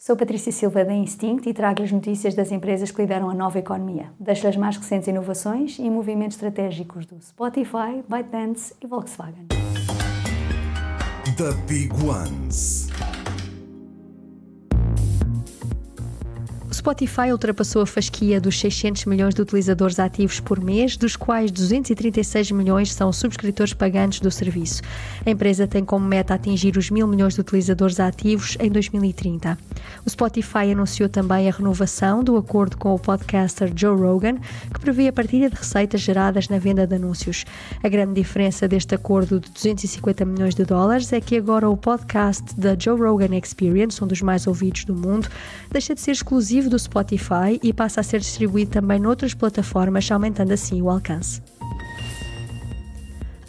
Sou Patrícia Silva da Instinct e trago as notícias das empresas que lideram a nova economia. Deixo as mais recentes inovações e movimentos estratégicos do Spotify, ByteDance e Volkswagen. The Big Ones. Spotify ultrapassou a fasquia dos 600 milhões de utilizadores ativos por mês, dos quais 236 milhões são subscritores pagantes do serviço. A empresa tem como meta atingir os mil milhões de utilizadores ativos em 2030. O Spotify anunciou também a renovação do acordo com o podcaster Joe Rogan, que prevê a partilha de receitas geradas na venda de anúncios. A grande diferença deste acordo de 250 milhões de dólares é que agora o podcast da Joe Rogan Experience, um dos mais ouvidos do mundo, deixa de ser exclusivo do Spotify e passa a ser distribuído também noutras plataformas, aumentando assim o alcance.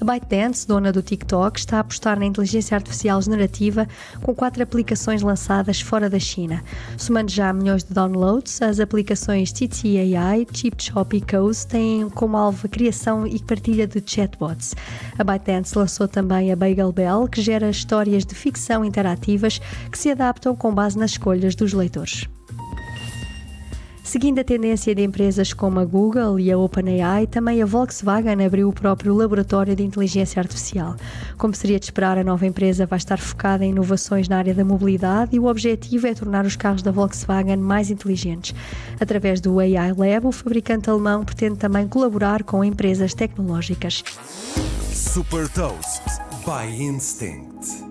A ByteDance, dona do TikTok, está a apostar na inteligência artificial generativa com quatro aplicações lançadas fora da China. Somando já milhões de downloads, as aplicações TTAI, ChipChop e Coase têm como alvo a criação e partilha de chatbots. A ByteDance lançou também a Bagel Bell, que gera histórias de ficção interativas que se adaptam com base nas escolhas dos leitores. Seguindo a tendência de empresas como a Google e a OpenAI, também a Volkswagen abriu o próprio laboratório de inteligência artificial. Como seria de esperar, a nova empresa vai estar focada em inovações na área da mobilidade e o objetivo é tornar os carros da Volkswagen mais inteligentes. Através do AI Lab, o fabricante alemão pretende também colaborar com empresas tecnológicas. Super Toast by Instinct.